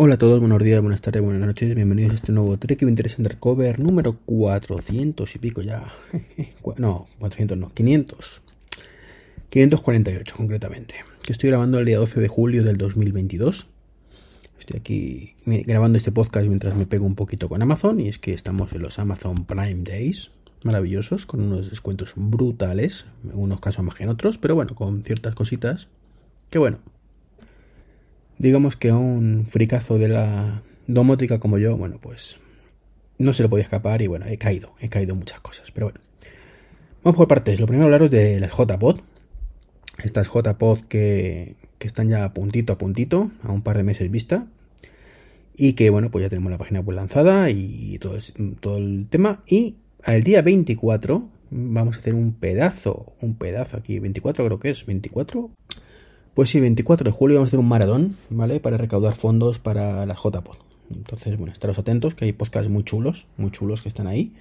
Hola a todos, buenos días, buenas tardes, buenas noches, bienvenidos a este nuevo Trek Interest Undercover número 400 y pico ya. No, 400 no, 500. 548 concretamente. Que estoy grabando el día 12 de julio del 2022. Estoy aquí grabando este podcast mientras me pego un poquito con Amazon y es que estamos en los Amazon Prime Days. Maravillosos, con unos descuentos brutales, en unos casos más que en otros, pero bueno, con ciertas cositas que bueno, digamos que a un fricazo de la domótica como yo, bueno, pues no se lo podía escapar y bueno, he caído, he caído muchas cosas, pero bueno. Vamos por partes. Lo primero hablaros de las JPod. Estas JPod que, que están ya puntito a puntito, a un par de meses vista. Y que bueno, pues ya tenemos la página web lanzada y todo, todo el tema. Y al día 24 vamos a hacer un pedazo, un pedazo aquí, 24 creo que es, 24 pues sí, 24 de julio vamos a hacer un maratón, ¿vale? Para recaudar fondos para la JPod. Entonces, bueno, estaros atentos, que hay podcasts muy chulos, muy chulos que están ahí.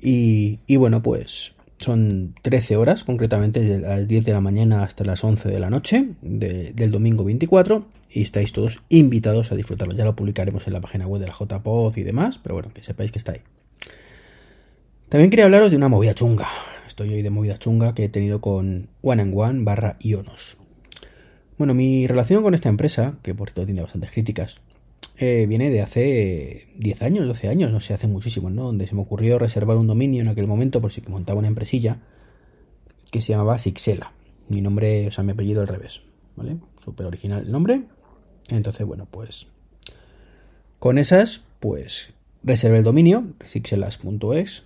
Y, bueno, pues son 13 horas, concretamente de las 10 de la mañana hasta las 11 de la noche del domingo 24. Y estáis todos invitados a disfrutarlo. Ya lo publicaremos en la página web de la JPod y demás, pero bueno, que sepáis que está ahí. También quería hablaros de una movida chunga. Estoy hoy de movida chunga que he tenido con One and One barra Ionos. Bueno, mi relación con esta empresa, que por cierto tiene bastantes críticas, eh, viene de hace 10 años, 12 años, no sé, hace muchísimo, ¿no? Donde se me ocurrió reservar un dominio en aquel momento por si montaba una empresilla que se llamaba Sixela. Mi nombre, o sea, mi apellido al revés, ¿vale? Súper original el nombre. Entonces, bueno, pues con esas, pues reservé el dominio, sixelas.es,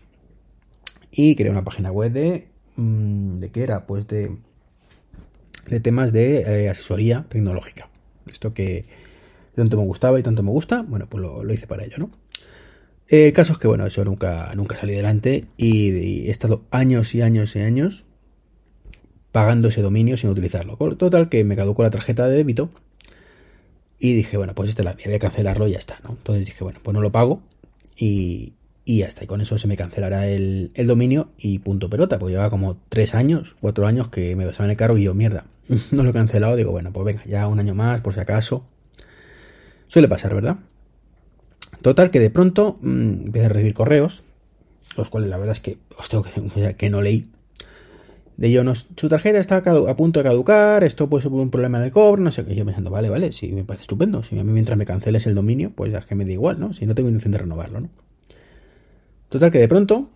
y creé una página web de... Mm, ¿De qué era? Pues de de temas de eh, asesoría tecnológica. Esto que tanto me gustaba y tanto me gusta, bueno, pues lo, hice para ello, ¿no? El caso es que, bueno, eso nunca, nunca salí adelante y, he estado años y años y años pagando ese dominio sin utilizarlo. Total, que me caducó la tarjeta de débito y dije, bueno, pues este la voy a cancelarlo y ya está, ¿no? Entonces dije, bueno, pues no lo pago y, y ya está. Y con eso se me cancelará el, dominio y punto pelota. Porque llevaba como tres años, cuatro años que me pasaban el cargo y yo, mierda, no lo he cancelado. Digo, bueno, pues venga, ya un año más, por si acaso. Suele pasar, ¿verdad? Total, que de pronto mmm, empecé a recibir correos, los cuales la verdad es que os tengo que que no leí. De yo, no, su tarjeta está a punto de caducar, esto puede ser un problema de cobro, no sé qué. Yo pensando, vale, vale, si me parece estupendo. Si a mí mientras me canceles el dominio, pues es que me da igual, ¿no? Si no tengo intención de renovarlo, ¿no? Total que de pronto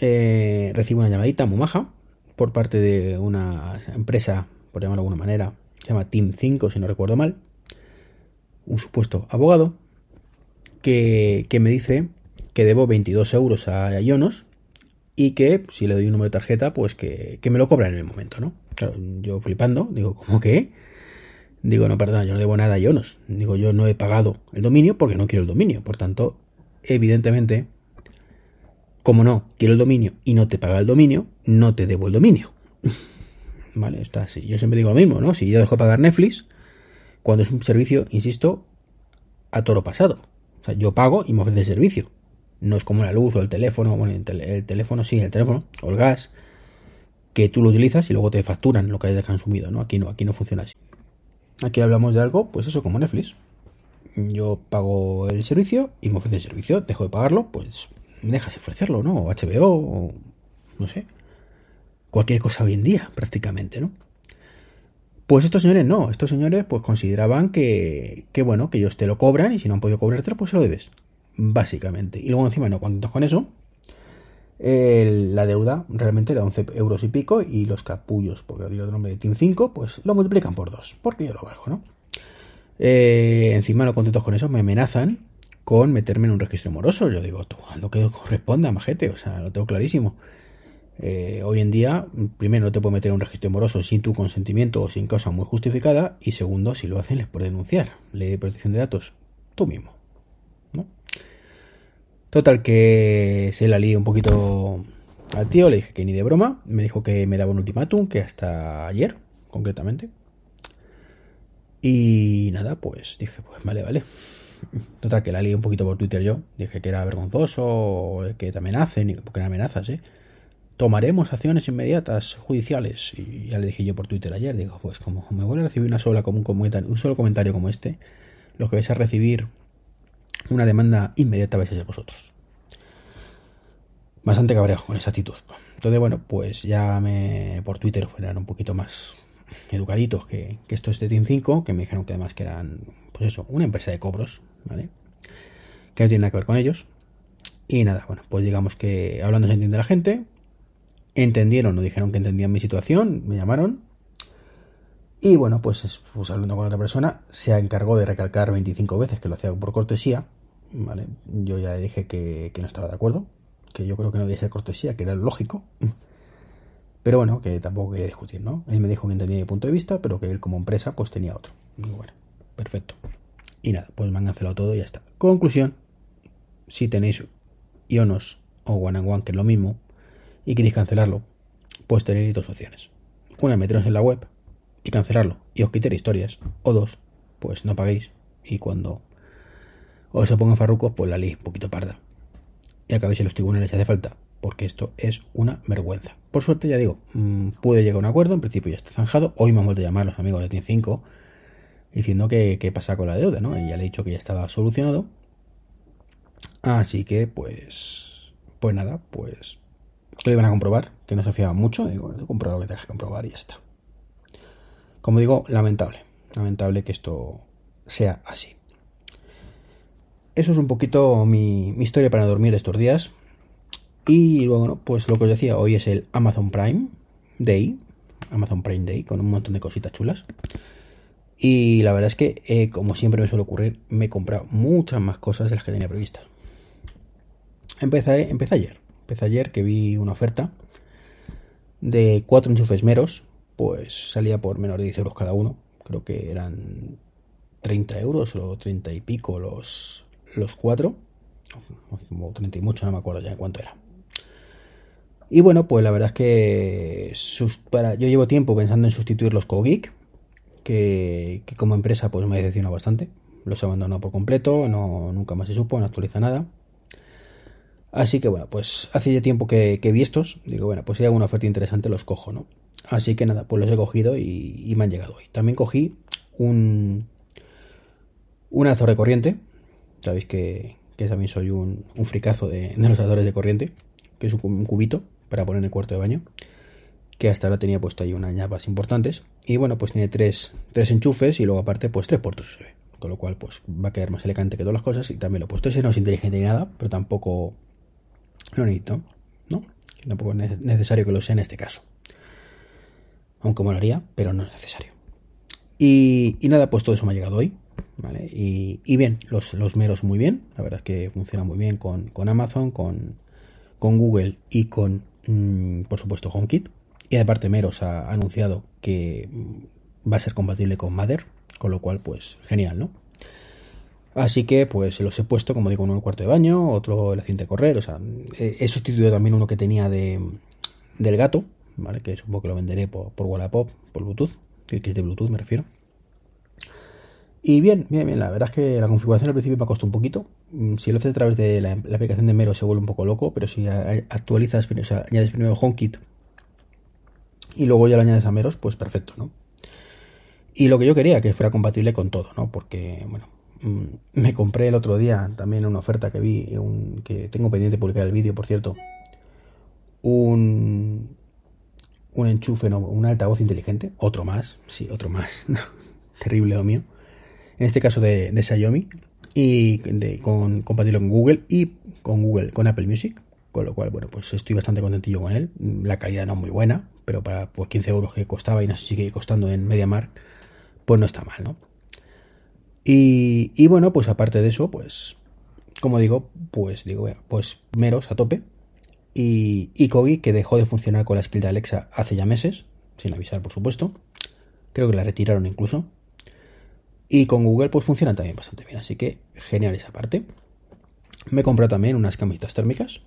eh, recibo una llamadita muy maja por parte de una empresa, por llamarlo de alguna manera, se llama Team 5 si no recuerdo mal, un supuesto abogado, que, me dice que debo 22 euros a Ionos y que si le doy un número de tarjeta, pues que, me lo cobran en el momento, ¿no? Claro, yo flipando, digo, ¿cómo que? Digo, no, perdona, yo no debo nada a Ionos. Digo, yo no he pagado el dominio porque no quiero el dominio. Por tanto, evidentemente, como no quiero el dominio y no te paga el dominio, no te debo el dominio. vale, está así. Yo siempre digo lo mismo, ¿no? Si yo dejo de pagar Netflix, cuando es un servicio, insisto, a toro pasado. O sea, yo pago y me ofrece el servicio. No es como la luz o el teléfono, bueno, el, teléfono sí, el teléfono, o el gas, que tú lo utilizas y luego te facturan lo que hayas consumido, ¿no? Aquí no, aquí no funciona así. Aquí hablamos de algo, pues eso, como Netflix. Yo pago el servicio y me ofrece el servicio, dejo de pagarlo, pues dejas ofrecerlo, ¿no? O HBO, o no sé. Cualquier cosa hoy en día, prácticamente, ¿no? Pues estos señores no, estos señores pues consideraban que, que bueno, que ellos te lo cobran y si no han podido cobrártelo, pues se lo debes. Básicamente. Y luego encima no contentos con eso. la deuda realmente da 11 euros y pico y los capullos, porque digo el nombre de Team 5, pues lo multiplican por dos, porque yo lo valgo, ¿no? Eh, encima no contentos con eso me amenazan con meterme en un registro moroso. Yo digo, tú, lo que corresponda, majete, o sea, lo tengo clarísimo. Eh, hoy en día, primero, no te puede meter en un registro moroso sin tu consentimiento o sin causa muy justificada. Y segundo, si lo hacen, les puede denunciar. Ley de protección de datos, tú mismo. Total, que se la lié un poquito al tío, le dije que ni de broma. Me dijo que me daba un ultimátum, que hasta ayer, concretamente. Y nada, pues dije, pues vale, vale. Total, que la lié un poquito por Twitter yo. Dije que era vergonzoso, que te amenacen, porque no amenazas, ¿eh? tomaremos acciones inmediatas judiciales. Y ya le dije yo por Twitter ayer, digo, pues como me vuelve a recibir una sola como un, comentario, un solo comentario como este, lo que vais a recibir una demanda inmediata vais a ser vosotros. Bastante cabreado con esa actitud. Entonces, bueno, pues ya me por Twitter fueran un poquito más educaditos que, esto es de Team 5, que me dijeron que además que eran, pues eso, una empresa de cobros, ¿vale? Que no tiene nada que ver con ellos. Y nada, bueno, pues digamos que hablando se entiende la gente, entendieron, no dijeron que entendían mi situación, me llamaron. Y bueno, pues, pues, hablando con otra persona, se encargó de recalcar 25 veces que lo hacía por cortesía. ¿vale? Yo ya le dije que, no estaba de acuerdo, que yo creo que no debía ser cortesía, que era lógico. Pero bueno, que tampoco quería discutir, ¿no? Él me dijo que entendía mi punto de vista, pero que él como empresa pues tenía otro. Y bueno, perfecto. Y nada, pues me han cancelado todo y ya está. Conclusión, si tenéis Ionos o One and One, que es lo mismo, y queréis cancelarlo, pues tenéis dos opciones. Una, meteros en la web y cancelarlo y os quitar historias. O dos, pues no paguéis y cuando os se pongan farrucos, pues la ley un poquito parda. Y acabéis en los tribunales si hace falta, porque esto es una vergüenza. Por suerte, ya digo, mm, pude llegar a un acuerdo, en principio ya está zanjado. Hoy me han vuelto a llamar los amigos de TIN 5 diciendo que, qué pasa con la deuda, ¿no? Y ya le he dicho que ya estaba solucionado. Así que, pues, pues nada, pues que lo iban a comprobar, que no se fiaba mucho. Digo, comprar lo que tengas que comprobar y ya está. Como digo, lamentable. Lamentable que esto sea así. Eso es un poquito mi, historia para dormir estos días. Y luego, pues lo que os decía, hoy es el Amazon Prime Day. Amazon Prime Day, con un montón de cositas chulas. Y la verdad es que, eh, como siempre me suele ocurrir, me he comprado muchas más cosas de las que tenía previstas. Empecé, empecé ayer empecé ayer que vi una oferta de cuatro enchufes meros, pues salía por menos de 10 euros cada uno. Creo que eran 30 euros o 30 y pico los, los cuatro. O 30 y mucho, no me acuerdo ya en cuánto era. Y bueno, pues la verdad es que yo llevo tiempo pensando en sustituir los CoGeek, que, que como empresa pues me ha decepcionado bastante. Los he abandonado por completo, no, nunca más se supo, no actualiza nada. Así que bueno, pues hace ya tiempo que, vi estos. Digo, bueno, pues si hay alguna oferta interesante los cojo, ¿no? Así que nada, pues los he cogido y, me han llegado hoy. También cogí un, un azor de corriente. Sabéis que, también soy un, un fricazo de, los azores de corriente. Que es un, cubito para poner en el cuarto de baño. Que hasta ahora tenía puesto ahí unas llaves importantes. Y bueno, pues tiene tres, tres enchufes y luego aparte pues tres puertos. Con lo cual pues va a quedar más elegante que todas las cosas. Y también lo he puesto. Ese no es inteligente ni nada, pero tampoco lo necesito, ¿no? Tampoco es necesario que lo sea en este caso. Aunque molaría, pero no es necesario. Y, nada, pues todo eso me ha llegado hoy. ¿vale? Y, bien, los, los, meros muy bien. La verdad es que funciona muy bien con, Amazon, con, con, Google y con, mm, por supuesto, HomeKit. Y aparte, Meros ha anunciado que mm, va a ser compatible con Mother, con lo cual, pues genial, ¿no? Así que pues los he puesto, como digo, uno en el cuarto de baño, otro en la cinta de correr, o sea, he, sustituido también uno que tenía de, del gato, ¿vale? Que supongo que lo venderé por, por Wallapop, por Bluetooth, que es de Bluetooth me refiero. Y bien, bien, bien, la verdad es que la configuración al principio me costado un poquito. Mm, si lo haces a través de la, aplicación de Mero se vuelve un poco loco, pero si actualizas, o sea, añades primero HomeKit y luego ya lo añades a Meros, pues perfecto, ¿no? Y lo que yo quería, que fuera compatible con todo, ¿no? Porque, bueno, Mm, me compré el otro día también una oferta que vi, un, que tengo pendiente de publicar el vídeo, por cierto, un, un enchufe, no, un altavoz inteligente, otro más, sí, otro más, terrible lo mío, en este caso de, de Xiaomi, y de, con, compatible con Google y con Google, con Apple Music, con lo cual, bueno, pues estoy bastante contentillo con él, la calidad no es muy buena, pero para pues, 15 euros que costaba y no sigue costando en MediaMark, pues no está mal, ¿no? Y, bueno, pues aparte de eso, pues, como digo, pues digo, pues meros a tope. y, y Kogi, que dejó de funcionar con la skill de Alexa hace ya meses, sin avisar por supuesto. Creo que la retiraron incluso. Y con Google pues funciona también bastante bien, así que genial esa parte. Me comprado también unas camisetas térmicas,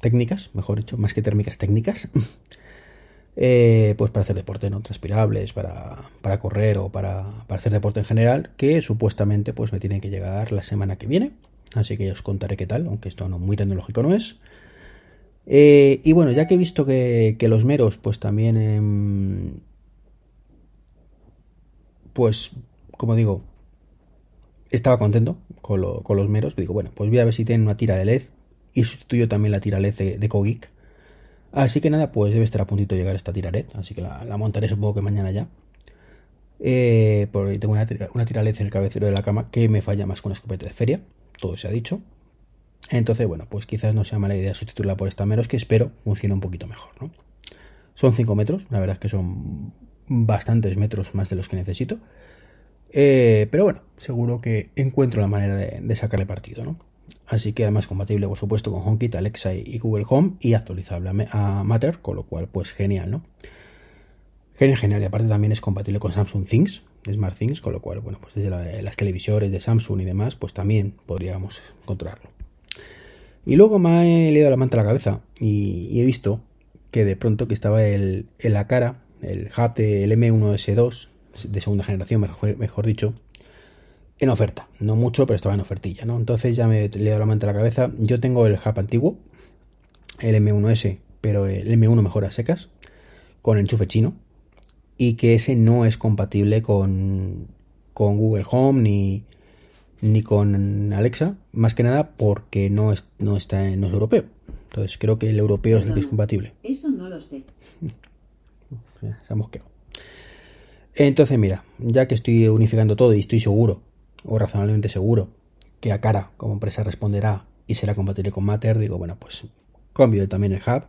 técnicas, mejor dicho, más que térmicas, técnicas. Eh, pues para hacer deporte, ¿no? Transpirables, para, para correr o para, para, hacer deporte en general, que supuestamente pues me tienen que llegar la semana que viene. Así que os contaré qué tal, aunque esto no muy tecnológico no es. Eh, y bueno, ya que he visto que, que los meros, pues también, eh, pues, como digo, estaba contento con, lo, con, los meros. Digo, bueno, pues voy a ver si tienen una tira de LED y sustituyo también la tira LED de, de Kogik. Así que nada, pues debe estar a puntito de llegar esta tira LED, así que la, montaré supongo que mañana ya. Eh, porque tengo una, tira LED en el cabecero de la cama que me falla más con una escopeta de feria, todo se ha dicho. Entonces, bueno, pues quizás no sea mala idea sustituirla por esta menos que espero funcione un poquito mejor. Son 5 metros, la verdad es que son bastantes metros más de los que necesito. Eh, pero bueno, seguro que encuentro la manera de, sacarle partido, ¿no? Así que además compatible, por supuesto, con HomeKit, Alexa y Google Home y actualizable a Matter, con lo cual, pues genial, ¿no? Genial, genial. Y aparte también es compatible con Samsung Things, Smart Things, con lo cual, bueno, pues desde la, las televisores de Samsung y demás, pues también podríamos controlarlo. Y luego me he leído la manta a la cabeza y, he visto que de pronto que estaba el, en la cara, el hub del M1S2 de segunda generación, mejor, mejor dicho, en oferta. No mucho, pero estaba en ofertilla, ¿no? Entonces ya me le he dado la manta a la cabeza. Yo tengo el hub antiguo, el M1S, pero el M1 mejor a secas, con enchufe chino, y que ese no es compatible con, con Google Home ni, ni con Alexa, más que nada porque no, es, no está no es europeo. Entonces creo que el europeo es el que es compatible. Eso no lo sé. Se ha mosqueado. Entonces, mira, ya que estoy unificando todo y estoy seguro o razonablemente seguro que a cara como empresa responderá y será compatible con Matter, digo, bueno, pues cambio también el hub.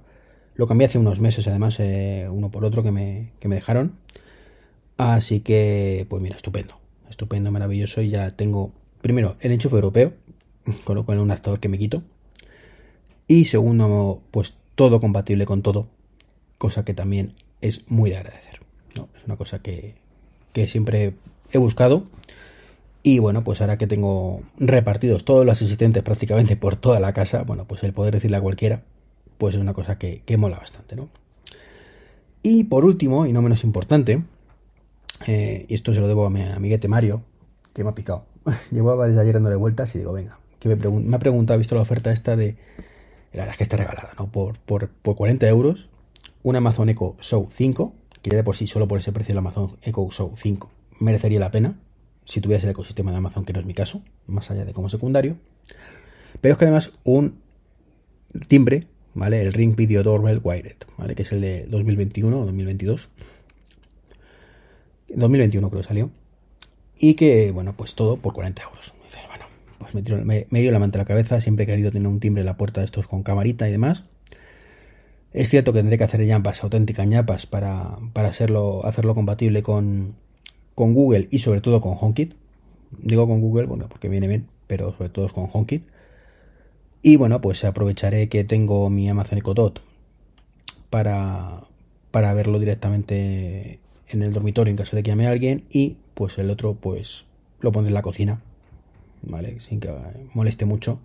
Lo cambié hace unos meses, además, eh, uno por otro que me, que me dejaron. Así que, pues mira, estupendo. Estupendo, maravilloso. Y ya tengo, primero, el enchufe europeo, con lo cual un adaptador que me quito. Y segundo, pues todo compatible con todo, cosa que también es muy de agradecer. ¿No? Es una cosa que, que siempre he buscado y bueno, pues ahora que tengo repartidos todos los asistentes prácticamente por toda la casa, bueno, pues el poder decirle a cualquiera, pues es una cosa que, que mola bastante, ¿no? Y por último, y no menos importante, eh, y esto se lo debo a mi amiguete Mario, que me ha picado. Llevaba desde ayer dándole vueltas y digo, venga, que me, me ha preguntado, ha visto la oferta esta de, la verdad es que está regalada, ¿no? Por, por, por 40 euros, un Amazon Echo Show 5, que ya de por sí, solo por ese precio el Amazon Echo Show 5 merecería la pena, si tuvieras el ecosistema de Amazon, que no es mi caso, más allá de como secundario. Pero es que además un timbre, ¿vale? El Ring Video Doorbell Wired, ¿vale? Que es el de 2021 o 2022. 2021 creo que salió. Y que, bueno, pues todo por 40 euros. Bueno, pues me, tiro, me, dio la manta a la cabeza. Siempre he querido tener un timbre en la puerta de estos con camarita y demás. Es cierto que tendré que hacer ñapas, auténticas ñapas, para, para hacerlo, hacerlo compatible con, con Google y sobre todo con HomeKit. Digo con Google, bueno, porque viene bien, pero sobre todo con HomeKit. Y bueno, pues aprovecharé que tengo mi Amazon Echo Dot para, para verlo directamente en el dormitorio en caso de que llame a alguien y pues el otro pues lo pondré en la cocina, ¿vale? Sin que moleste mucho.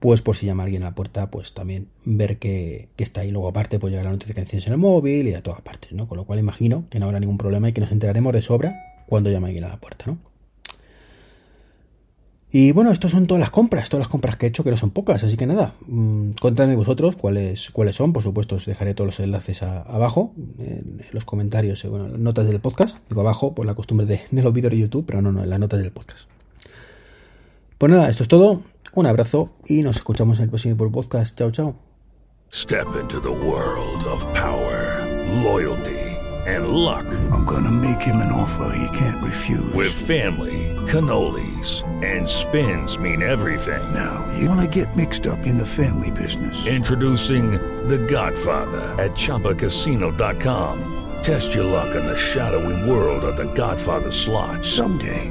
Pues por si llama alguien a la puerta, pues también ver que, que está ahí. Luego aparte pues llegar las notificaciones en el móvil y a todas partes, ¿no? Con lo cual imagino que no habrá ningún problema y que nos enteraremos de sobra cuando llame alguien a la puerta, ¿no? Y bueno, estas son todas las compras, todas las compras que he hecho, que no son pocas, así que nada, mmm, contadme vosotros cuáles, cuáles son, por supuesto os dejaré todos los enlaces abajo, en los comentarios, bueno, las notas del podcast, digo abajo por la costumbre de, de los vídeos de YouTube, pero no, no, en las notas del podcast. Pues nada, esto es todo, un abrazo y nos escuchamos en el próximo podcast, chao chao. Step into the world of power, loyalty and luck. I'm gonna make him an offer he can't refuse. With family, cannolis, and spins mean everything. Now, you wanna get mixed up in the family business. Introducing The Godfather at Choppacasino.com. Test your luck in the shadowy world of The Godfather slot. Someday,